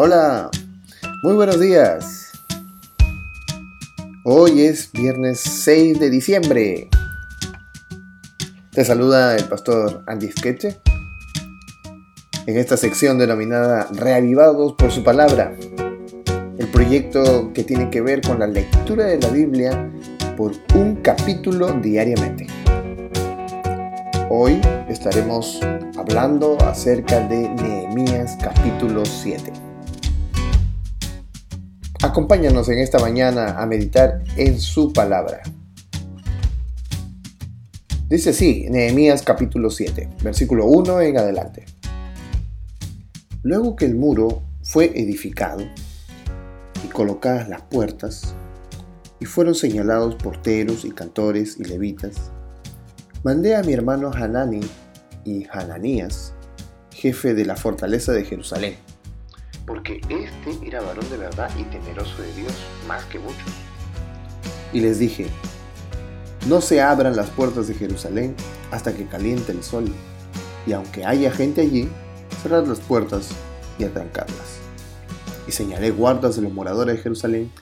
Hola, muy buenos días. Hoy es viernes 6 de diciembre. Te saluda el pastor Andy Sketche en esta sección denominada Reavivados por su palabra. El proyecto que tiene que ver con la lectura de la Biblia por un capítulo diariamente. Hoy estaremos hablando acerca de Nehemías capítulo 7. Acompáñanos en esta mañana a meditar en su palabra. Dice así, Nehemías capítulo 7, versículo 1 en adelante. Luego que el muro fue edificado y colocadas las puertas, y fueron señalados porteros y cantores y levitas, mandé a mi hermano Hanani y Hananías, jefe de la fortaleza de Jerusalén, porque éste era varón de verdad y temeroso de Dios más que muchos. Y les dije, no se abran las puertas de Jerusalén hasta que caliente el sol, y aunque haya gente allí, cerrad las puertas y atrancarlas. Y señalé guardas de los moradores de Jerusalén,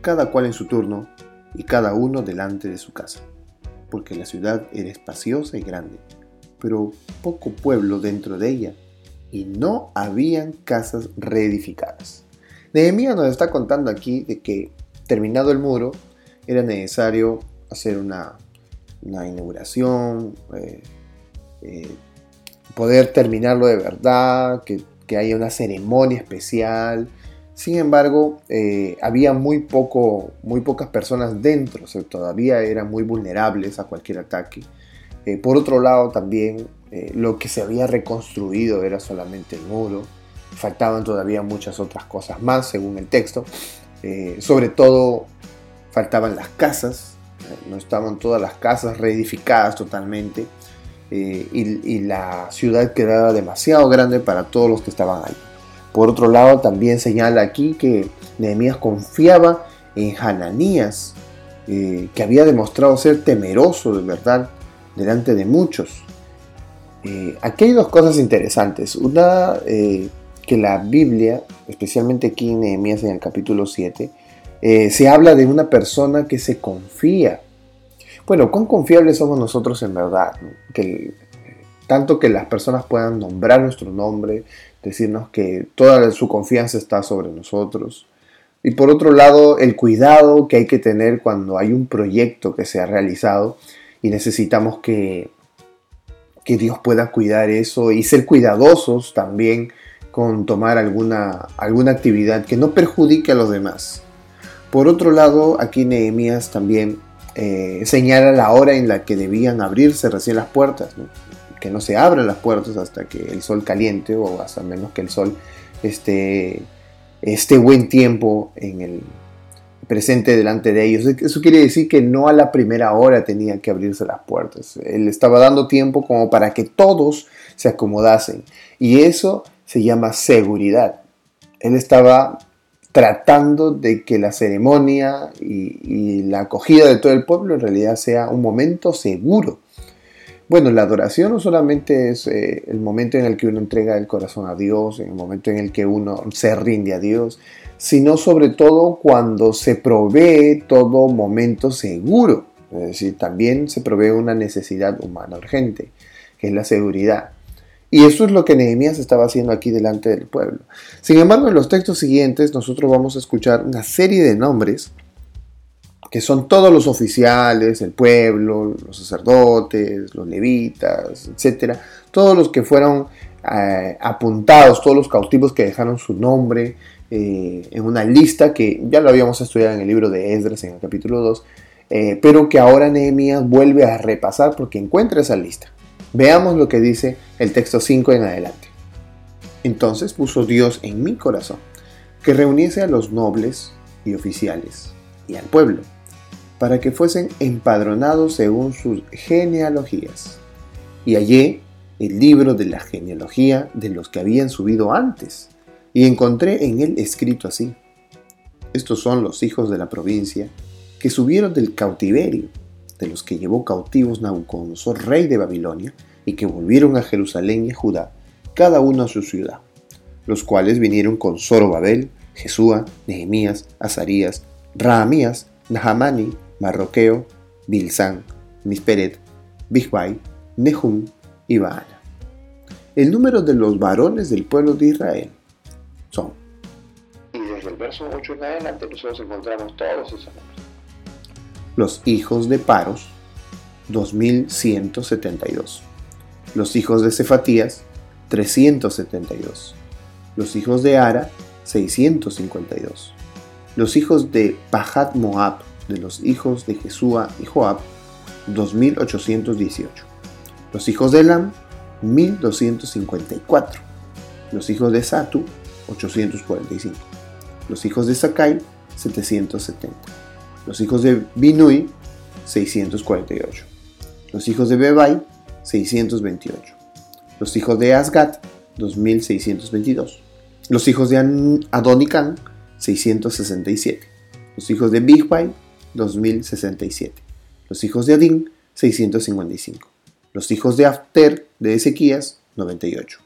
cada cual en su turno, y cada uno delante de su casa, porque la ciudad era espaciosa y grande, pero poco pueblo dentro de ella, y no habían casas reedificadas. Nehemías nos está contando aquí de que terminado el muro era necesario hacer una, inauguración, eh, eh, poder terminarlo de verdad, que, haya una ceremonia especial. Sin embargo, eh, había muy, poco, muy pocas personas dentro, o todavía eran muy vulnerables a cualquier ataque. por otro lado, también eh, lo que se había reconstruido era solamente el muro, faltaban todavía muchas otras cosas más según el texto, eh, sobre todo faltaban las casas, eh, no estaban todas las casas reedificadas totalmente y, la ciudad quedaba demasiado grande para todos los que estaban ahí. Por otro lado, también señala aquí que Nehemías confiaba en Hananías, que había demostrado ser temeroso de verdad delante de muchos. Eh, aquí hay dos cosas interesantes. Una, eh, que la Biblia, especialmente aquí en Nehemías en el capítulo 7, eh, se habla de una persona que se confía. Bueno, ¿cuán confiables somos nosotros en verdad? Que, tanto que las personas puedan nombrar nuestro nombre, decirnos que toda su confianza está sobre nosotros. Y por otro lado, el cuidado que hay que tener cuando hay un proyecto que se ha realizado y necesitamos que que Dios pueda cuidar eso y ser cuidadosos también con tomar alguna, alguna actividad que no perjudique a los demás. Por otro lado, aquí Nehemías también eh, señala la hora en la que debían abrirse recién las puertas, que no se abran las puertas hasta que el sol caliente o hasta menos que el sol esté, esté buen tiempo en el, presente delante de ellos. Eso quiere decir que no a la primera hora tenían que abrirse las puertas. Él estaba dando tiempo como para que todos se acomodasen. Y eso se llama seguridad. Él estaba tratando de que la ceremonia y, la acogida de todo el pueblo en realidad sea un momento seguro. Bueno, la adoración no solamente es eh, el momento en el que uno entrega el corazón a Dios, en el momento en el que uno se rinde a Dios, sino sobre todo cuando se provee todo momento seguro. Es decir, también se provee una necesidad humana urgente, que es la seguridad. Y eso es lo que Nehemías estaba haciendo aquí delante del pueblo. Sin embargo, en los textos siguientes nosotros vamos a escuchar una serie de nombres que son todos los oficiales, el pueblo, los sacerdotes, los levitas, etcétera, todos los que fueron eh, apuntados, todos los cautivos que dejaron su nombre eh, en una lista que ya lo habíamos estudiado en el libro de Esdras en el capítulo 2, eh, pero que ahora Nehemías vuelve a repasar porque encuentra esa lista. Veamos lo que dice el texto 5 en adelante. Entonces puso Dios en mi corazón que reuniese a los nobles y oficiales y al pueblo, para que fuesen empadronados según sus genealogías. Y hallé el libro de la genealogía de los que habían subido antes, y encontré en él escrito así. Estos son los hijos de la provincia que subieron del cautiverio, de los que llevó cautivos Nabucodonosor, rey de Babilonia, y que volvieron a Jerusalén y a Judá, cada uno a su ciudad. los cuales vinieron con Zorobabel, Jesúa, Nehemías, Azarías, Rahamías, Nahamani, Marroqueo, Bilsán, Misperet, Bigbai, Nehum y Baana. El número de los varones del pueblo de Israel son. Y desde el verso 8 en adelante nosotros encontramos todos esos nombres. Los hijos de Paros, 2172. Los hijos de Cefatías, 372. Los hijos de Ara, 652. Los hijos de Pahat Moab, de los hijos de Jesúa y Joab, 2818. Los hijos de Elam, 1254. Los hijos de Satu, 845. Los hijos de Sakai, 770. Los hijos de Binui, 648. Los hijos de Bebai, 628. Los hijos de Asgat, 2622. Los hijos de Adonican, 667. Los hijos de Bigbai, 2067. Los hijos de Adin, 655. Los hijos de After de Ezequías, 98.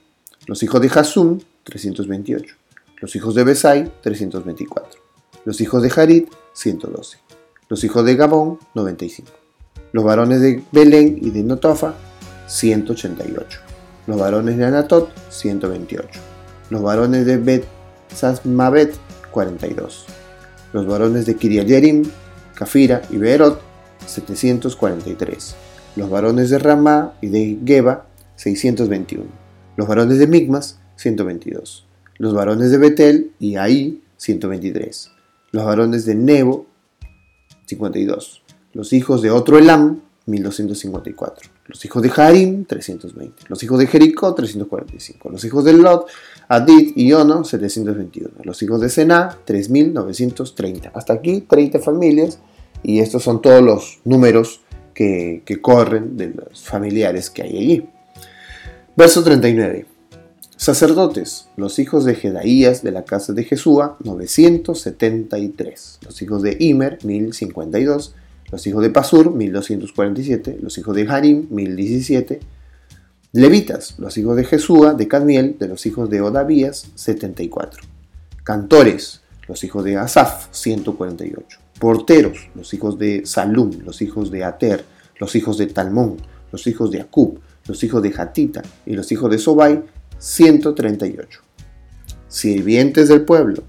Los hijos de Hasum, 328. Los hijos de Besai, 324. Los hijos de Harit, 112. Los hijos de Gabón, 95. Los varones de Belén y de Notofa, 188. Los varones de Anatot, 128. Los varones de Bet Sasmabet, 42. Los varones de Kiriayerim, Kafira y Beerot, 743 los varones de Ramá y de Geba, 621, los varones de Migmas, 122, los varones de Betel y Ahí, 123, los varones de Nebo, 52, los hijos de otro Elam, 1254, los hijos de Harim, 320, los hijos de Jericó, 345, los hijos de Lot, Adit y Ono, 721, los hijos de Sena, 3930. Hasta aquí 30 familias y estos son todos los números que, corren de los familiares que hay allí. Verso 39. Sacerdotes, los hijos de Jedaías de la casa de Jesúa, 973. Los hijos de Imer, 1052. Los hijos de Pasur, 1247. Los hijos de Harim, 1017. Levitas, los hijos de Jesúa, de Cadmiel, de los hijos de Odavías, 74. Cantores, los hijos de Asaf, 148 porteros, los hijos de Salum, los hijos de Ater, los hijos de Talmón, los hijos de Acub, los hijos de Hatita y los hijos de Sobai, 138. Sirvientes del pueblo,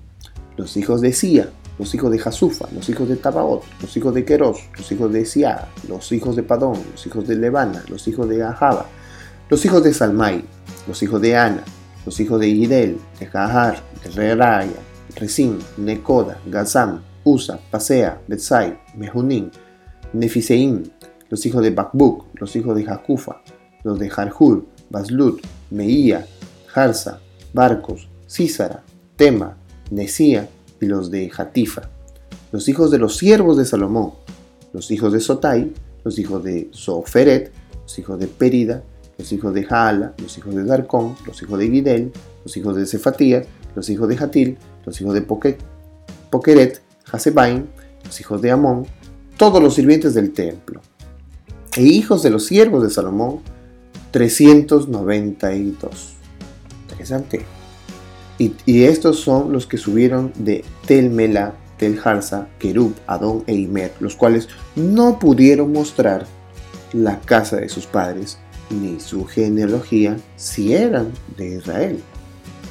los hijos de Sia, los hijos de Jasufa, los hijos de Tabaot, los hijos de Queros, los hijos de Sia, los hijos de Padón, los hijos de Levana, los hijos de Ahaba, los hijos de Salmai, los hijos de Ana, los hijos de Idel, de Jahar, de Reraya, Resim, Nekoda, Gazam, Usa, Pasea, Betsai, Mehunin, Nefiseim, los hijos de Bakbuk, los hijos de Jacufa, los de Harhur, Baslut, Meía, Harsa, Barcos, Císara, Tema, Nesía y los de Jatifa, los hijos de los siervos de Salomón, los hijos de Sotai, los hijos de Soferet, los hijos de Perida, los hijos de Jaala, los hijos de Darcón, los hijos de Gidel, los hijos de Cefatías, los hijos de Jatil, los hijos de Pokeret, Hasebaim, los hijos de Amón, todos los sirvientes del templo, e hijos de los siervos de Salomón, 392. Interesante. Y, y estos son los que subieron de Tel Mela, Tel Harsa, Kerub, Adón e Imer, los cuales no pudieron mostrar la casa de sus padres ni su genealogía si eran de Israel.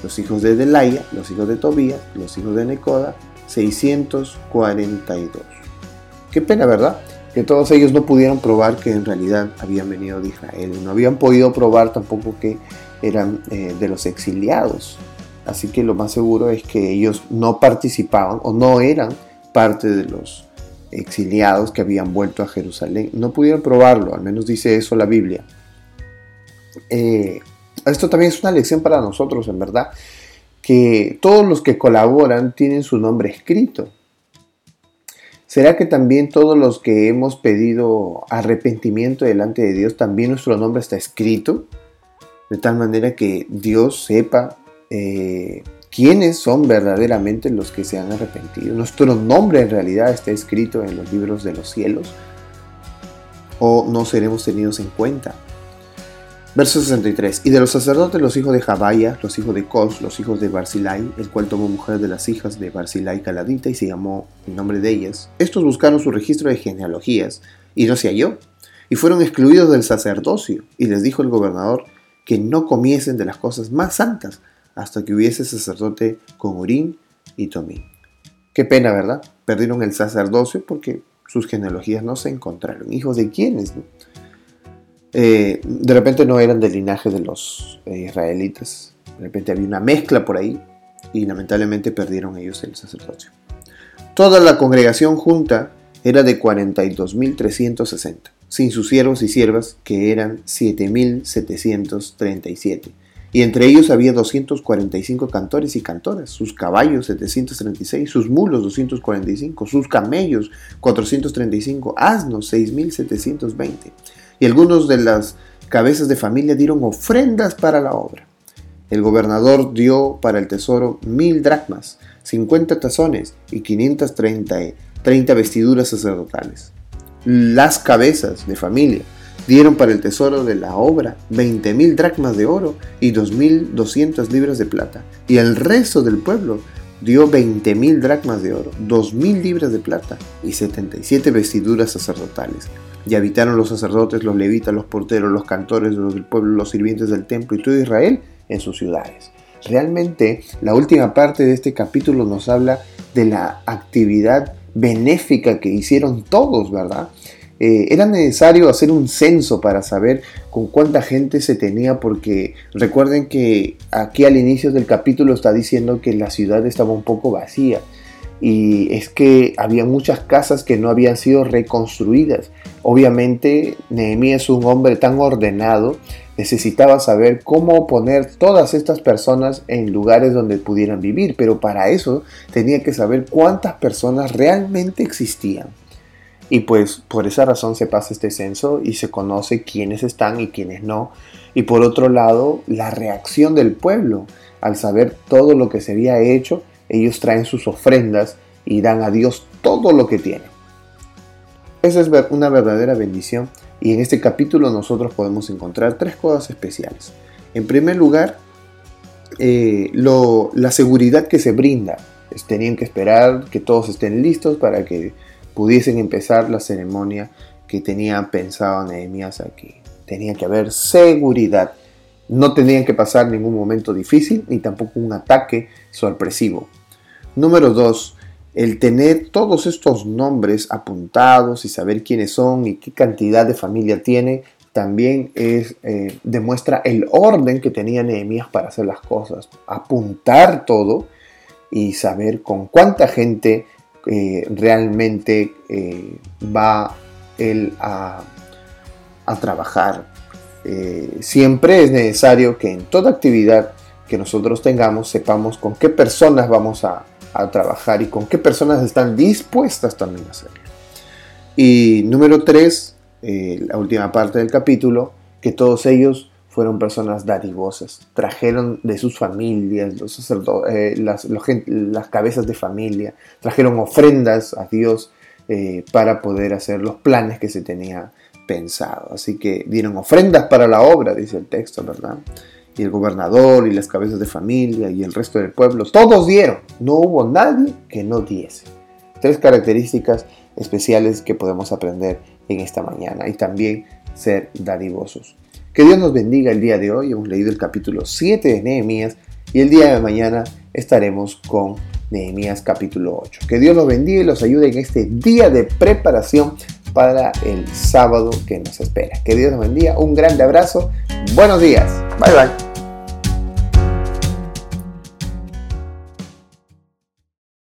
Los hijos de Delaya, los hijos de Tobías, los hijos de Necoda, 642. Qué pena, ¿verdad? Que todos ellos no pudieron probar que en realidad habían venido de Israel. No habían podido probar tampoco que eran eh, de los exiliados. Así que lo más seguro es que ellos no participaban o no eran parte de los exiliados que habían vuelto a Jerusalén. No pudieron probarlo, al menos dice eso la Biblia. Eh, esto también es una lección para nosotros, en verdad que todos los que colaboran tienen su nombre escrito. ¿Será que también todos los que hemos pedido arrepentimiento delante de Dios, también nuestro nombre está escrito? De tal manera que Dios sepa eh, quiénes son verdaderamente los que se han arrepentido. Nuestro nombre en realidad está escrito en los libros de los cielos. O no seremos tenidos en cuenta. Verso 63. Y de los sacerdotes los hijos de Jabaya, los hijos de Cos, los hijos de Barzilai, el cual tomó mujer de las hijas de Barzilai Caladita y se llamó el nombre de ellas. Estos buscaron su registro de genealogías y no se halló. Y fueron excluidos del sacerdocio. Y les dijo el gobernador que no comiesen de las cosas más santas hasta que hubiese sacerdote con Urín y Tomín. Qué pena, ¿verdad? Perdieron el sacerdocio porque sus genealogías no se encontraron. ¿Hijos de quiénes? Eh, de repente no eran del linaje de los eh, israelitas. De repente había una mezcla por ahí y lamentablemente perdieron ellos el sacerdocio. Toda la congregación junta era de 42.360, sin sus siervos y siervas, que eran 7.737 y entre ellos había 245 cantores y cantoras, sus caballos 736, sus mulos 245, sus camellos 435, asnos 6720. Y algunos de las cabezas de familia dieron ofrendas para la obra. El gobernador dio para el tesoro mil dracmas, 50 tazones y 530 30 vestiduras sacerdotales. Las cabezas de familia dieron para el tesoro de la obra 20.000 dracmas de oro y 2.200 libras de plata. Y el resto del pueblo dio 20.000 dracmas de oro, 2.000 libras de plata y 77 vestiduras sacerdotales. Y habitaron los sacerdotes, los levitas, los porteros, los cantores, los del pueblo, los sirvientes del templo y todo Israel en sus ciudades. Realmente la última parte de este capítulo nos habla de la actividad benéfica que hicieron todos, ¿verdad? Eh, era necesario hacer un censo para saber con cuánta gente se tenía, porque recuerden que aquí al inicio del capítulo está diciendo que la ciudad estaba un poco vacía y es que había muchas casas que no habían sido reconstruidas. Obviamente Nehemías, un hombre tan ordenado, necesitaba saber cómo poner todas estas personas en lugares donde pudieran vivir, pero para eso tenía que saber cuántas personas realmente existían. Y pues por esa razón se pasa este censo y se conoce quiénes están y quiénes no. Y por otro lado, la reacción del pueblo. Al saber todo lo que se había hecho, ellos traen sus ofrendas y dan a Dios todo lo que tienen. Esa es una verdadera bendición y en este capítulo nosotros podemos encontrar tres cosas especiales. En primer lugar, eh, la seguridad que se brinda. tenían que esperar que todos estén listos para que pudiesen empezar la ceremonia que tenía pensado Nehemías aquí. Tenía que haber seguridad. No tenían que pasar ningún momento difícil ni tampoco un ataque sorpresivo. Número 2. El tener todos estos nombres apuntados y saber quiénes son y qué cantidad de familia tiene también es, eh, demuestra el orden que tenía Nehemías para hacer las cosas. Apuntar todo y saber con cuánta gente eh, realmente eh, va él a, trabajar. Eh, siempre es necesario que en toda actividad que nosotros tengamos sepamos con qué personas vamos a, trabajar y con qué personas están dispuestas también a hacerlo. Y número tres, la última parte del capítulo, que todos ellos fueron personas dadivosas, trajeron de sus familias, los eh, las, cabezas de familia, trajeron ofrendas a Dios eh, para poder hacer los planes que se tenía pensado. Así que dieron ofrendas para la obra, dice el texto, ¿verdad? Y el gobernador y las cabezas de familia y el resto del pueblo, todos dieron, no hubo nadie que no diese. Tres características especiales que podemos aprender en esta mañana y también ser dadivosos. Que Dios nos bendiga el día de hoy. Hemos leído el capítulo 7 de Nehemías y el día de mañana estaremos con Nehemías capítulo 8. Que Dios los bendiga y los ayude en este día de preparación para el sábado que nos espera. Que Dios nos bendiga. Un grande abrazo. Buenos días. Bye bye.